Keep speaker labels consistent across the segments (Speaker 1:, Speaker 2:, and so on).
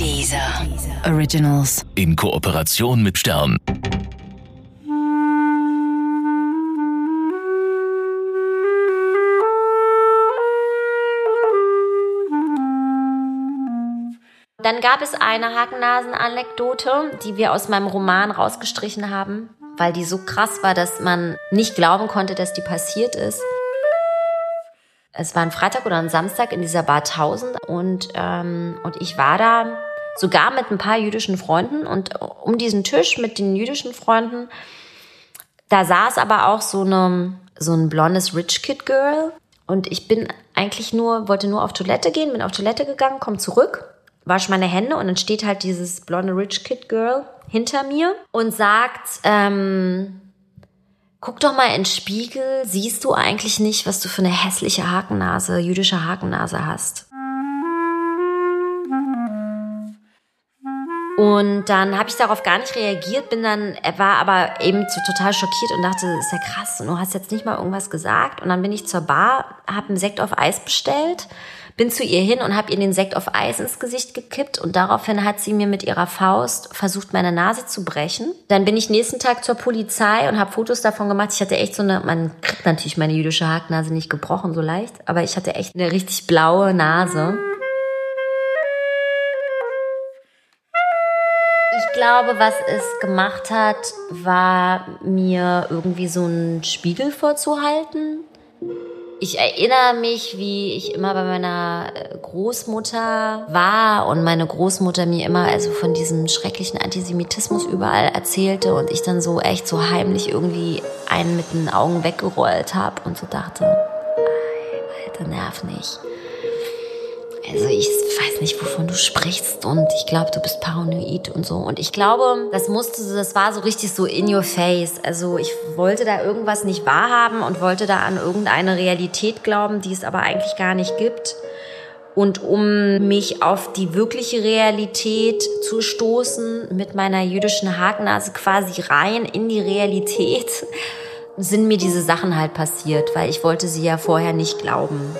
Speaker 1: Dieser Originals.
Speaker 2: In Kooperation mit Stern.
Speaker 3: Dann gab es eine Hakennasen-Anekdote, die wir aus meinem Roman rausgestrichen haben, weil die so krass war, dass man nicht glauben konnte, dass die passiert ist. Es war ein Freitag oder ein Samstag in dieser Bar 1000 und, ähm, und ich war da sogar mit ein paar jüdischen Freunden und um diesen Tisch mit den jüdischen Freunden, da saß aber auch so, eine, so ein blondes Rich Kid Girl und ich bin eigentlich nur, wollte nur auf Toilette gehen, bin auf Toilette gegangen, komm zurück wasche meine Hände und dann steht halt dieses blonde Rich Kid Girl hinter mir und sagt, ähm, guck doch mal in Spiegel, siehst du eigentlich nicht, was du für eine hässliche Hakennase, jüdische Hakennase hast? Und dann habe ich darauf gar nicht reagiert, bin dann, er war aber eben total schockiert und dachte, das ist ja krass, und du hast jetzt nicht mal irgendwas gesagt. Und dann bin ich zur Bar, habe einen Sekt auf Eis bestellt bin zu ihr hin und habe ihr den Sekt auf Eis ins Gesicht gekippt und daraufhin hat sie mir mit ihrer Faust versucht, meine Nase zu brechen. Dann bin ich nächsten Tag zur Polizei und habe Fotos davon gemacht. Ich hatte echt so eine, man kriegt natürlich meine jüdische Hacknase nicht gebrochen so leicht, aber ich hatte echt eine richtig blaue Nase. Ich glaube, was es gemacht hat, war mir irgendwie so einen Spiegel vorzuhalten ich erinnere mich, wie ich immer bei meiner äh, Großmutter war und meine Großmutter mir immer also von diesem schrecklichen Antisemitismus überall erzählte und ich dann so echt so heimlich irgendwie einen mit den Augen weggerollt habe und so dachte, Alter, nerv nicht. Also ich weiß nicht, wovon du sprichst und ich glaube, du bist paranoid und so. Und ich glaube, das musste, das war so richtig so in your face. Also ich wollte da irgendwas nicht wahrhaben und wollte da an irgendeine Realität glauben, die es aber eigentlich gar nicht gibt. Und um mich auf die wirkliche Realität zu stoßen, mit meiner jüdischen Hakennase quasi rein in die Realität, sind mir diese Sachen halt passiert, weil ich wollte sie ja vorher nicht glauben.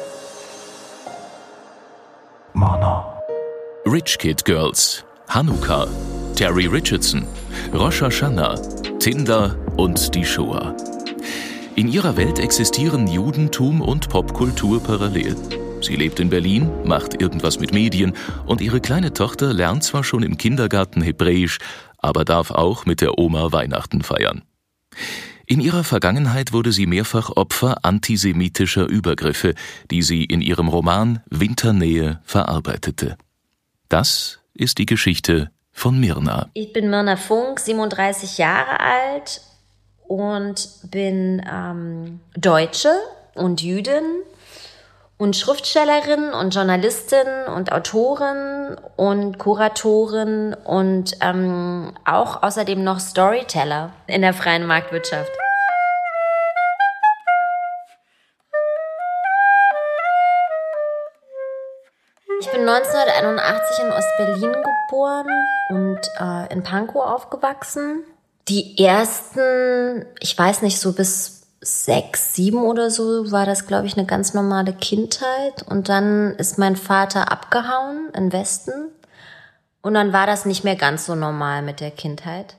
Speaker 2: Rich Kid Girls, Hanukkah, Terry Richardson, Rosh Hashanah, Tinder und die Shoah. In ihrer Welt existieren Judentum und Popkultur parallel. Sie lebt in Berlin, macht irgendwas mit Medien und ihre kleine Tochter lernt zwar schon im Kindergarten Hebräisch, aber darf auch mit der Oma Weihnachten feiern. In ihrer Vergangenheit wurde sie mehrfach Opfer antisemitischer Übergriffe, die sie in ihrem Roman Winternähe verarbeitete. Das ist die Geschichte von Mirna.
Speaker 3: Ich bin Mirna Funk, 37 Jahre alt und bin ähm, Deutsche und Jüdin und Schriftstellerin und Journalistin und Autorin und Kuratorin und ähm, auch außerdem noch Storyteller in der freien Marktwirtschaft. Ich bin 1981 in Ostberlin geboren und äh, in Pankow aufgewachsen. Die ersten, ich weiß nicht, so bis sechs, sieben oder so war das, glaube ich, eine ganz normale Kindheit. Und dann ist mein Vater abgehauen in Westen. Und dann war das nicht mehr ganz so normal mit der Kindheit,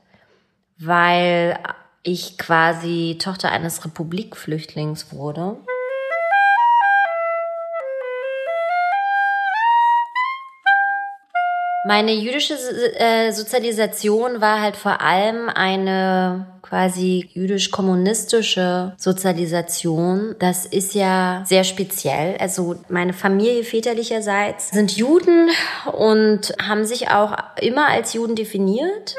Speaker 3: weil ich quasi Tochter eines Republikflüchtlings wurde. Meine jüdische äh, Sozialisation war halt vor allem eine quasi jüdisch-kommunistische Sozialisation. Das ist ja sehr speziell. Also meine Familie väterlicherseits sind Juden und haben sich auch immer als Juden definiert.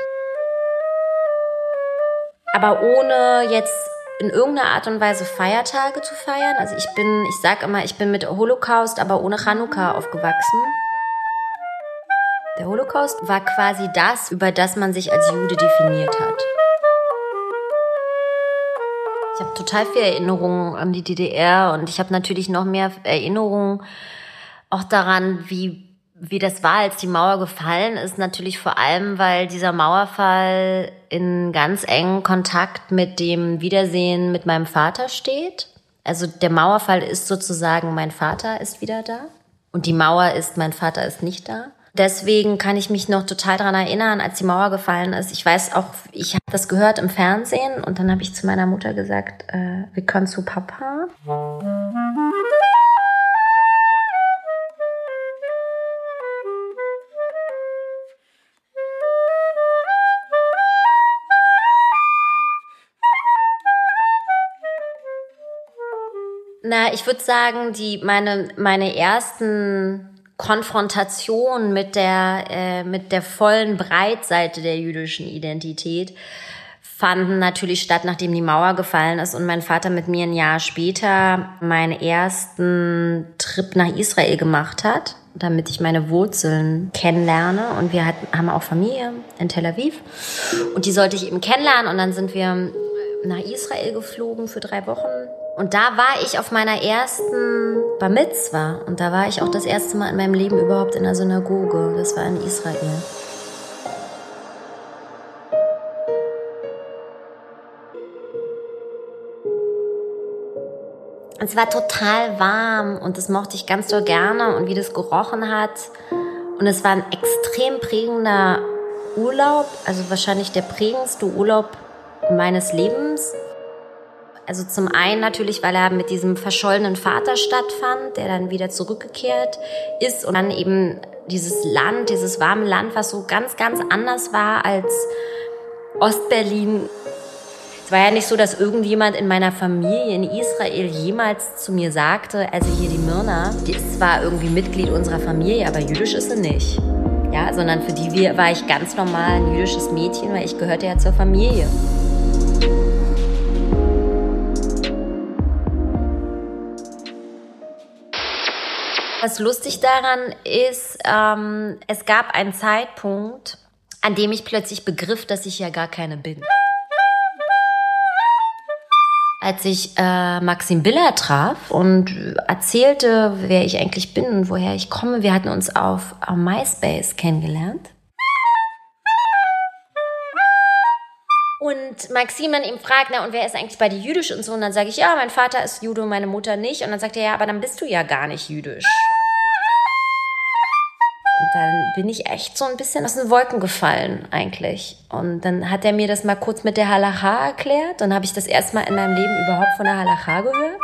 Speaker 3: Aber ohne jetzt in irgendeiner Art und Weise Feiertage zu feiern. Also ich bin, ich sag immer, ich bin mit Holocaust, aber ohne Chanukka aufgewachsen. Der Holocaust war quasi das, über das man sich als Jude definiert hat. Ich habe total viel Erinnerungen an die DDR und ich habe natürlich noch mehr Erinnerungen auch daran, wie wie das war, als die Mauer gefallen ist, natürlich vor allem, weil dieser Mauerfall in ganz engen Kontakt mit dem Wiedersehen mit meinem Vater steht. Also der Mauerfall ist sozusagen, mein Vater ist wieder da und die Mauer ist, mein Vater ist nicht da. Deswegen kann ich mich noch total daran erinnern, als die Mauer gefallen ist. Ich weiß auch, ich habe das gehört im Fernsehen und dann habe ich zu meiner Mutter gesagt, äh, wir können zu Papa. Na, ich würde sagen, die meine meine ersten Konfrontationen mit der äh, mit der vollen Breitseite der jüdischen Identität fanden natürlich statt, nachdem die Mauer gefallen ist und mein Vater mit mir ein Jahr später meinen ersten Trip nach Israel gemacht hat, damit ich meine Wurzeln kennenlerne. Und wir hatten, haben auch Familie in Tel Aviv und die sollte ich eben kennenlernen. Und dann sind wir nach Israel geflogen für drei Wochen und da war ich auf meiner ersten Bar Mitzwa. Und da war ich auch das erste Mal in meinem Leben überhaupt in der Synagoge. Das war in Israel. Es war total warm und das mochte ich ganz doll gerne und wie das gerochen hat. Und es war ein extrem prägender Urlaub, also wahrscheinlich der prägendste Urlaub meines Lebens. Also zum einen natürlich, weil er mit diesem verschollenen Vater stattfand, der dann wieder zurückgekehrt ist und dann eben dieses Land, dieses warme Land, was so ganz, ganz anders war als Ostberlin. Es war ja nicht so, dass irgendjemand in meiner Familie in Israel jemals zu mir sagte, also hier die Myrna, die ist zwar irgendwie Mitglied unserer Familie, aber jüdisch ist sie nicht. Ja, sondern für die war ich ganz normal ein jüdisches Mädchen, weil ich gehörte ja zur Familie. Was lustig daran ist, ähm, es gab einen Zeitpunkt, an dem ich plötzlich begriff, dass ich ja gar keine bin. Als ich äh, Maxim Biller traf und erzählte, wer ich eigentlich bin und woher ich komme, wir hatten uns auf äh, MySpace kennengelernt. Und Maxim dann fragt, na, und wer ist eigentlich bei dir jüdisch und so? Und dann sage ich, ja, mein Vater ist Jude meine Mutter nicht. Und dann sagt er, ja, aber dann bist du ja gar nicht jüdisch. Und dann bin ich echt so ein bisschen aus den Wolken gefallen eigentlich. Und dann hat er mir das mal kurz mit der Halacha erklärt. Dann habe ich das erstmal in meinem Leben überhaupt von der Halacha gehört.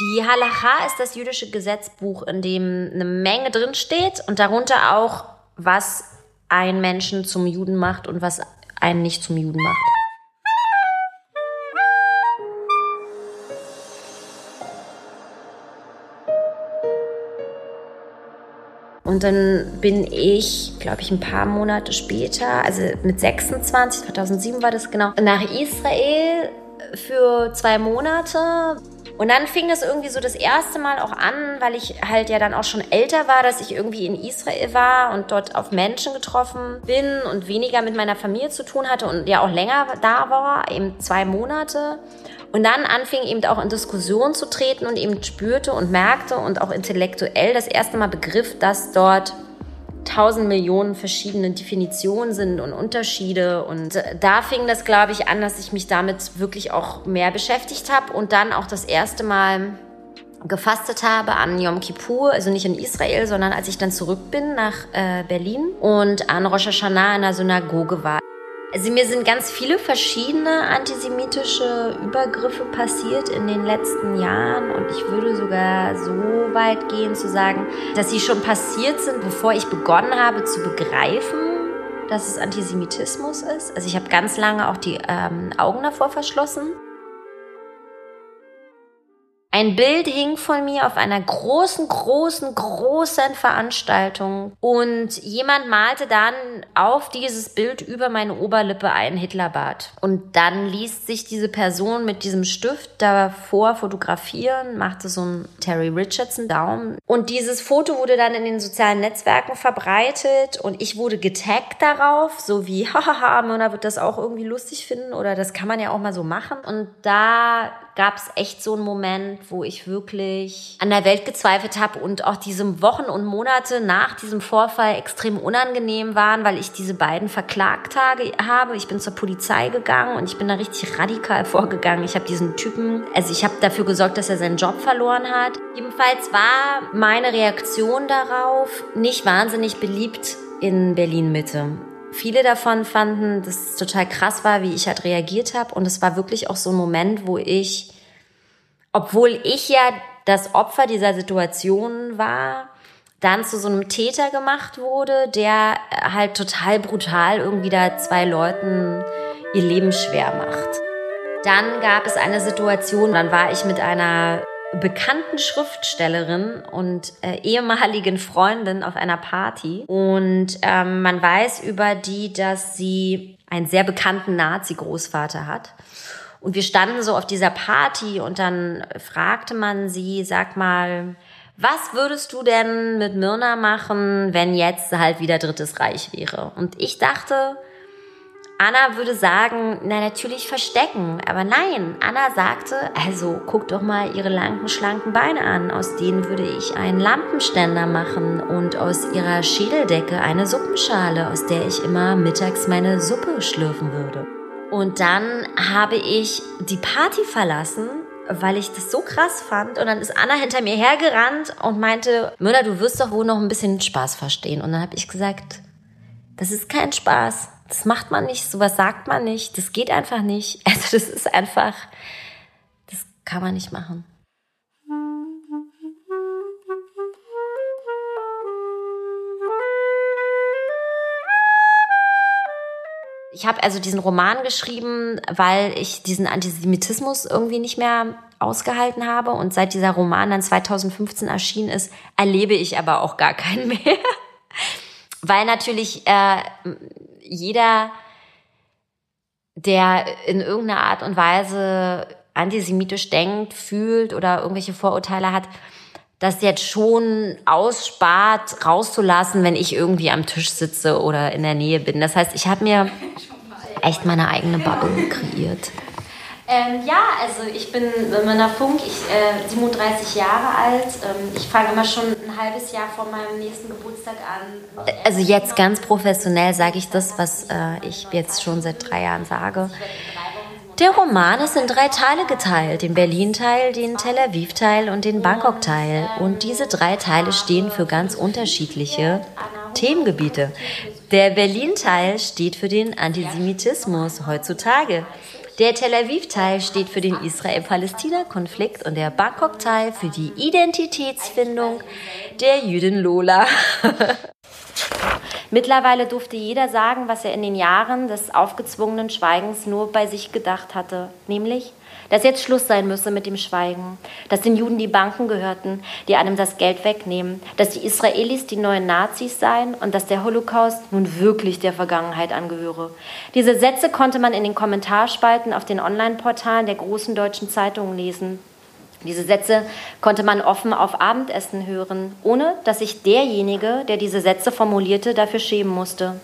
Speaker 3: Die Halacha ist das jüdische Gesetzbuch, in dem eine Menge drin steht und darunter auch, was einen Menschen zum Juden macht und was einen nicht zum Juden macht. Und dann bin ich, glaube ich, ein paar Monate später, also mit 26, 2007 war das genau, nach Israel für zwei Monate. Und dann fing das irgendwie so das erste Mal auch an, weil ich halt ja dann auch schon älter war, dass ich irgendwie in Israel war und dort auf Menschen getroffen bin und weniger mit meiner Familie zu tun hatte und ja auch länger da war, eben zwei Monate. Und dann anfing eben auch in Diskussion zu treten und eben spürte und merkte und auch intellektuell das erste Mal begriff, dass dort tausend Millionen verschiedene Definitionen sind und Unterschiede. Und da fing das, glaube ich, an, dass ich mich damit wirklich auch mehr beschäftigt habe und dann auch das erste Mal gefastet habe an Yom Kippur, also nicht in Israel, sondern als ich dann zurück bin nach äh, Berlin und an Rosh Hashanah in der Synagoge war. Also mir sind ganz viele verschiedene antisemitische Übergriffe passiert in den letzten Jahren und ich würde sogar so weit gehen zu sagen, dass sie schon passiert sind, bevor ich begonnen habe zu begreifen, dass es Antisemitismus ist. Also ich habe ganz lange auch die ähm, Augen davor verschlossen. Ein Bild hing von mir auf einer großen, großen, großen Veranstaltung und jemand malte dann auf dieses Bild über meine Oberlippe einen Hitlerbart. Und dann ließ sich diese Person mit diesem Stift davor fotografieren, machte so einen Terry Richardson Daumen. Und dieses Foto wurde dann in den sozialen Netzwerken verbreitet und ich wurde getaggt darauf, so wie, hahaha, Mona wird das auch irgendwie lustig finden oder das kann man ja auch mal so machen. Und da gab es echt so einen Moment, wo ich wirklich an der Welt gezweifelt habe und auch diese Wochen und Monate nach diesem Vorfall extrem unangenehm waren, weil ich diese beiden verklagt habe. Ich bin zur Polizei gegangen und ich bin da richtig radikal vorgegangen. Ich habe diesen Typen, also ich habe dafür gesorgt, dass er seinen Job verloren hat. Jedenfalls war meine Reaktion darauf nicht wahnsinnig beliebt in Berlin Mitte. Viele davon fanden, dass es total krass war, wie ich halt reagiert habe. Und es war wirklich auch so ein Moment, wo ich, obwohl ich ja das Opfer dieser Situation war, dann zu so einem Täter gemacht wurde, der halt total brutal irgendwie da zwei Leuten ihr Leben schwer macht. Dann gab es eine Situation, dann war ich mit einer bekannten Schriftstellerin und äh, ehemaligen Freundin auf einer Party. Und ähm, man weiß über die, dass sie einen sehr bekannten Nazi-Großvater hat. Und wir standen so auf dieser Party und dann fragte man sie, sag mal, was würdest du denn mit Myrna machen, wenn jetzt halt wieder Drittes Reich wäre? Und ich dachte, Anna würde sagen, na natürlich verstecken. Aber nein, Anna sagte, also guck doch mal ihre langen, schlanken Beine an. Aus denen würde ich einen Lampenständer machen und aus ihrer Schädeldecke eine Suppenschale, aus der ich immer mittags meine Suppe schlürfen würde. Und dann habe ich die Party verlassen, weil ich das so krass fand. Und dann ist Anna hinter mir hergerannt und meinte, Müller, du wirst doch wohl noch ein bisschen Spaß verstehen. Und dann habe ich gesagt, das ist kein Spaß das macht man nicht, sowas sagt man nicht, das geht einfach nicht. Also das ist einfach, das kann man nicht machen. Ich habe also diesen Roman geschrieben, weil ich diesen Antisemitismus irgendwie nicht mehr ausgehalten habe. Und seit dieser Roman dann 2015 erschienen ist, erlebe ich aber auch gar keinen mehr. weil natürlich äh, jeder, der in irgendeiner Art und Weise antisemitisch denkt, fühlt oder irgendwelche Vorurteile hat, das jetzt schon ausspart, rauszulassen, wenn ich irgendwie am Tisch sitze oder in der Nähe bin. Das heißt, ich habe mir echt meine eigene Bubble kreiert. Ähm, ja, also ich bin Myrna Funk, ich äh, 37 Jahre alt. Ähm, ich fange immer schon ein halbes Jahr vor meinem nächsten Geburtstag an. Also jetzt ganz professionell sage ich das, was äh, ich jetzt schon seit drei Jahren sage. Der Roman ist in drei Teile geteilt, den Berlin-Teil, den Tel Aviv-Teil und den Bangkok-Teil. Und diese drei Teile stehen für ganz unterschiedliche Themengebiete. Der Berlin-Teil steht für den Antisemitismus heutzutage. Der Tel Aviv-Teil steht für den Israel-Palästina-Konflikt und der Bangkok-Teil für die Identitätsfindung der Jüdin Lola. Mittlerweile durfte jeder sagen, was er in den Jahren des aufgezwungenen Schweigens nur bei sich gedacht hatte, nämlich dass jetzt Schluss sein müsse mit dem Schweigen, dass den Juden die Banken gehörten, die einem das Geld wegnehmen, dass die Israelis die neuen Nazis seien und dass der Holocaust nun wirklich der Vergangenheit angehöre. Diese Sätze konnte man in den Kommentarspalten auf den Online-Portalen der großen deutschen Zeitungen lesen. Diese Sätze konnte man offen auf Abendessen hören, ohne dass sich derjenige, der diese Sätze formulierte, dafür schämen musste.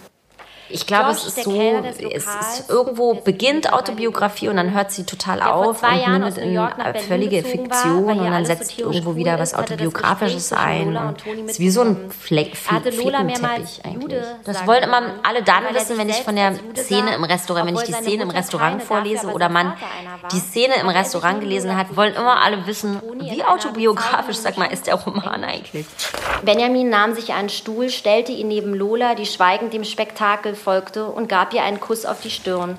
Speaker 3: Ich glaube, es ist so, es ist irgendwo beginnt Autobiografie und dann hört sie total auf und mündet in völlige Fiktion und dann setzt irgendwo wieder was Autobiografisches ein. Es ist wie so ein Flickenteppich eigentlich. Das wollen immer alle dann wissen, wenn ich von der Szene im Restaurant, wenn ich die Szene im Restaurant vorlese oder man die Szene im Restaurant gelesen hat, wollen immer alle wissen, wie autobiografisch, sag mal, ist der Roman eigentlich. Benjamin nahm sich einen Stuhl, stellte ihn neben Lola, die schweigend dem Spektakel folgte und gab ihr einen Kuss auf die Stirn.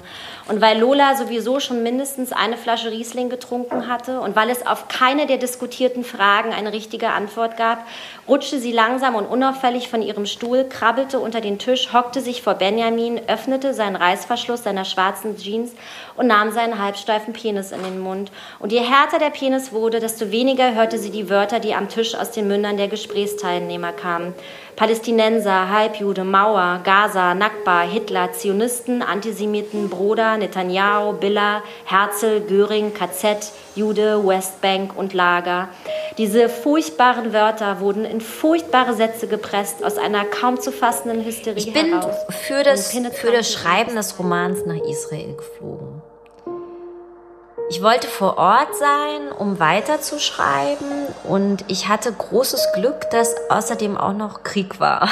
Speaker 3: Und weil Lola sowieso schon mindestens eine Flasche Riesling getrunken hatte und weil es auf keine der diskutierten Fragen eine richtige Antwort gab, rutschte sie langsam und unauffällig von ihrem Stuhl, krabbelte unter den Tisch, hockte sich vor Benjamin, öffnete seinen Reißverschluss seiner schwarzen Jeans und nahm seinen halbsteifen Penis in den Mund. Und je härter der Penis wurde, desto weniger hörte sie die Wörter, die am Tisch aus den Mündern der Gesprächsteilnehmer kamen. Palästinenser, Halbjude, Mauer, Gaza, Nakba, Hitler, Zionisten, Antisemiten, Broder, Netanyahu, Billa, Herzl, Göring, KZ, Jude, Westbank und Lager. Diese furchtbaren Wörter wurden in furchtbare Sätze gepresst aus einer kaum zu fassenden Hysterie Ich bin heraus für das, für das Schreiben des Romans nach Israel geflogen. Ich wollte vor Ort sein, um weiterzuschreiben und ich hatte großes Glück, dass außerdem auch noch Krieg war.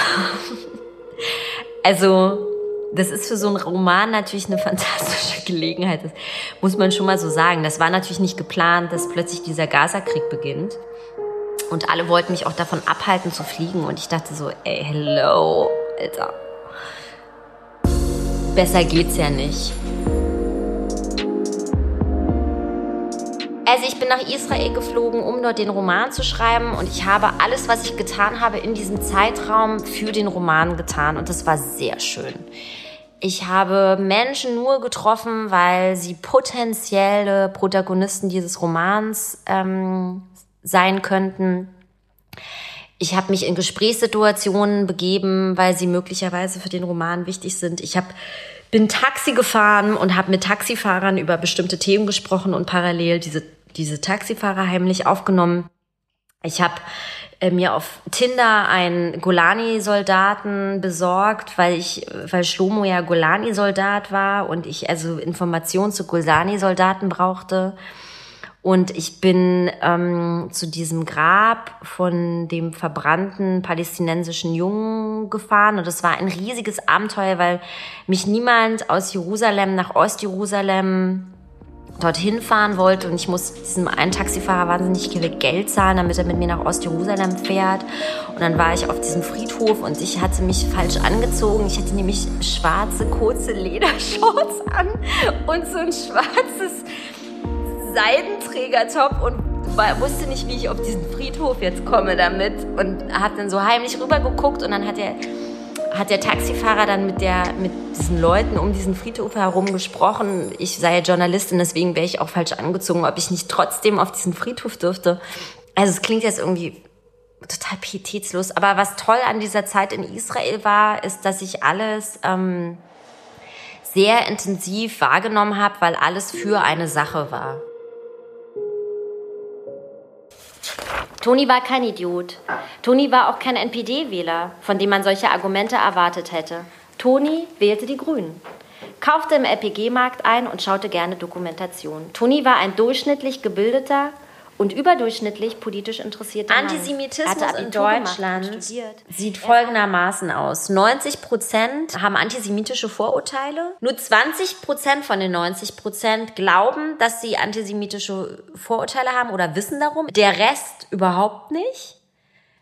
Speaker 3: also, das ist für so einen Roman natürlich eine fantastische Gelegenheit. Das muss man schon mal so sagen. Das war natürlich nicht geplant, dass plötzlich dieser Gaza-Krieg beginnt. Und alle wollten mich auch davon abhalten zu fliegen. Und ich dachte so, ey, hello,
Speaker 1: Alter. Besser geht's ja nicht. Also ich bin nach Israel geflogen, um dort den Roman zu schreiben und ich habe alles, was ich getan habe in diesem Zeitraum für den Roman getan und das war sehr schön. Ich habe Menschen nur getroffen, weil sie potenzielle Protagonisten dieses Romans ähm, sein könnten. Ich habe mich in Gesprächssituationen begeben, weil sie möglicherweise für den Roman wichtig sind. Ich habe bin Taxi gefahren und habe mit Taxifahrern über bestimmte Themen gesprochen und parallel diese diese Taxifahrer heimlich aufgenommen. Ich habe äh, mir auf Tinder einen Golani-Soldaten besorgt, weil ich, weil Schlomo ja Golani-Soldat war und ich also Informationen zu Golani-Soldaten brauchte. Und ich bin ähm, zu diesem Grab von dem verbrannten palästinensischen Jungen gefahren. Und das war ein riesiges Abenteuer, weil mich niemand aus Jerusalem nach Ostjerusalem dorthin fahren wollte und ich muss diesem einen Taxifahrer wahnsinnig viel Geld zahlen, damit er mit mir nach Ostjerusalem fährt. Und dann war ich auf diesem Friedhof und ich hatte mich falsch angezogen. Ich hatte nämlich schwarze, kurze Ledershorts an und so ein schwarzes Seidenträgertop und wusste nicht, wie ich auf diesen Friedhof jetzt komme damit und hat dann so heimlich rübergeguckt und dann hat er hat der Taxifahrer dann mit, der, mit diesen Leuten um diesen Friedhof herum gesprochen. Ich sei Journalistin, deswegen wäre ich auch falsch angezogen, ob ich nicht trotzdem auf diesen Friedhof dürfte. Also es klingt jetzt irgendwie total pietätslos. Aber was toll an dieser Zeit in Israel war, ist, dass ich alles ähm, sehr intensiv wahrgenommen habe, weil alles für eine Sache war. Toni war kein Idiot. Toni war auch kein NPD-Wähler, von dem man solche Argumente erwartet hätte. Toni wählte die Grünen, kaufte im LPG-Markt ein und schaute gerne Dokumentation. Toni war ein durchschnittlich gebildeter, und überdurchschnittlich politisch interessierte
Speaker 3: Antisemitismus in Deutschland sieht folgendermaßen aus. 90 Prozent haben antisemitische Vorurteile. Nur 20 Prozent von den 90 Prozent glauben, dass sie antisemitische Vorurteile haben oder wissen darum. Der Rest überhaupt nicht.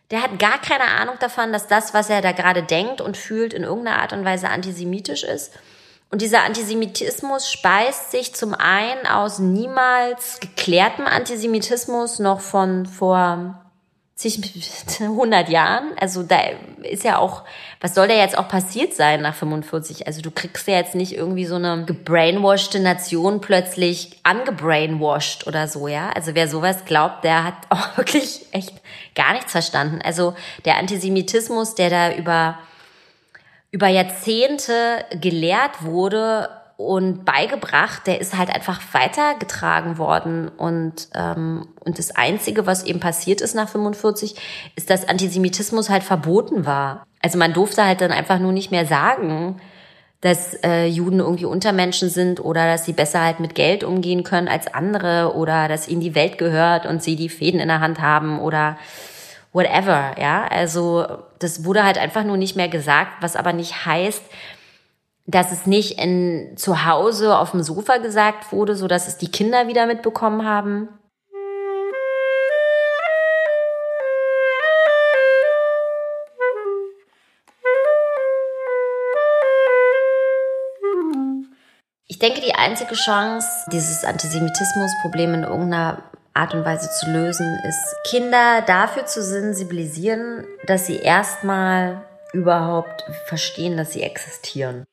Speaker 3: Der hat gar keine Ahnung davon, dass das, was er da gerade denkt und fühlt, in irgendeiner Art und Weise antisemitisch ist. Und dieser Antisemitismus speist sich zum einen aus niemals geklärtem Antisemitismus noch von vor zig, 100 Jahren. Also da ist ja auch, was soll da jetzt auch passiert sein nach 45? Also du kriegst ja jetzt nicht irgendwie so eine gebrainwashte Nation plötzlich angebrainwashed oder so, ja. Also wer sowas glaubt, der hat auch wirklich echt gar nichts verstanden. Also der Antisemitismus, der da über über Jahrzehnte gelehrt wurde und beigebracht, der ist halt einfach weitergetragen worden. Und, ähm, und das Einzige, was eben passiert ist nach 45, ist, dass Antisemitismus halt verboten war. Also man durfte halt dann einfach nur nicht mehr sagen, dass äh, Juden irgendwie Untermenschen sind oder dass sie besser halt mit Geld umgehen können als andere oder dass ihnen die Welt gehört und sie die Fäden in der Hand haben oder whatever, ja. Also das wurde halt einfach nur nicht mehr gesagt, was aber nicht heißt, dass es nicht in, zu Hause auf dem Sofa gesagt wurde, so dass es die Kinder wieder mitbekommen haben. Ich denke, die einzige Chance, dieses Antisemitismusproblem in irgendeiner Art und Weise zu lösen, ist Kinder dafür zu sensibilisieren, dass sie erstmal überhaupt verstehen, dass sie existieren.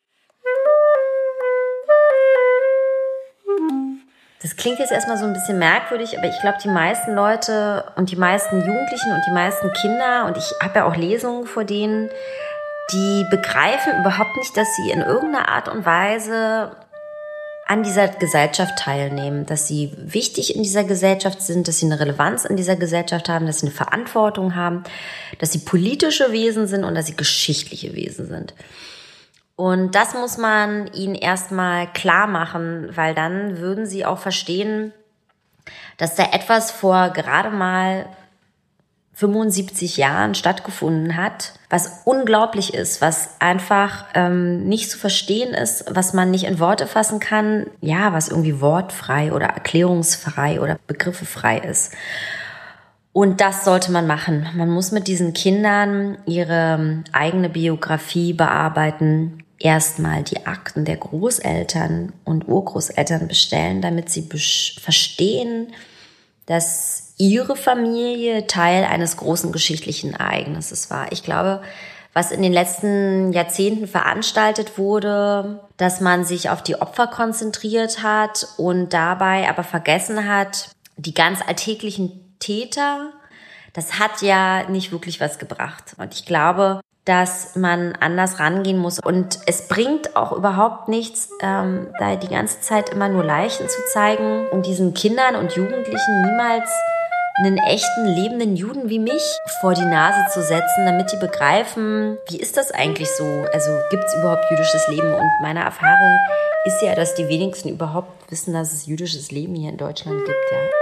Speaker 3: Das klingt jetzt erstmal so ein bisschen merkwürdig, aber ich glaube, die meisten Leute und die meisten Jugendlichen und die meisten Kinder, und ich habe ja auch Lesungen vor denen, die begreifen überhaupt nicht, dass sie in irgendeiner Art und Weise an dieser Gesellschaft teilnehmen, dass sie wichtig in dieser Gesellschaft sind, dass sie eine Relevanz in dieser Gesellschaft haben, dass sie eine Verantwortung haben, dass sie politische Wesen sind und dass sie geschichtliche Wesen sind. Und das muss man ihnen erstmal klar machen, weil dann würden sie auch verstehen, dass da etwas vor gerade mal 75 Jahren stattgefunden hat, was unglaublich ist, was einfach ähm, nicht zu verstehen ist, was man nicht in Worte fassen kann, ja, was irgendwie wortfrei oder erklärungsfrei oder begriffefrei ist. Und das sollte man machen. Man muss mit diesen Kindern ihre eigene Biografie bearbeiten. Erstmal die Akten der Großeltern und Urgroßeltern bestellen, damit sie verstehen, dass ihre Familie Teil eines großen geschichtlichen Ereignisses war. Ich glaube, was in den letzten Jahrzehnten veranstaltet wurde, dass man sich auf die Opfer konzentriert hat und dabei aber vergessen hat, die ganz alltäglichen Täter, das hat ja nicht wirklich was gebracht. Und ich glaube, dass man anders rangehen muss. Und es bringt auch überhaupt nichts, ähm, da die ganze Zeit immer nur Leichen zu zeigen und diesen Kindern und Jugendlichen niemals einen echten lebenden Juden wie mich vor die Nase zu setzen, damit die begreifen, wie ist das eigentlich so? Also gibt es überhaupt jüdisches Leben? Und meine Erfahrung ist ja, dass die wenigsten überhaupt wissen, dass es jüdisches Leben hier in Deutschland gibt. Ja.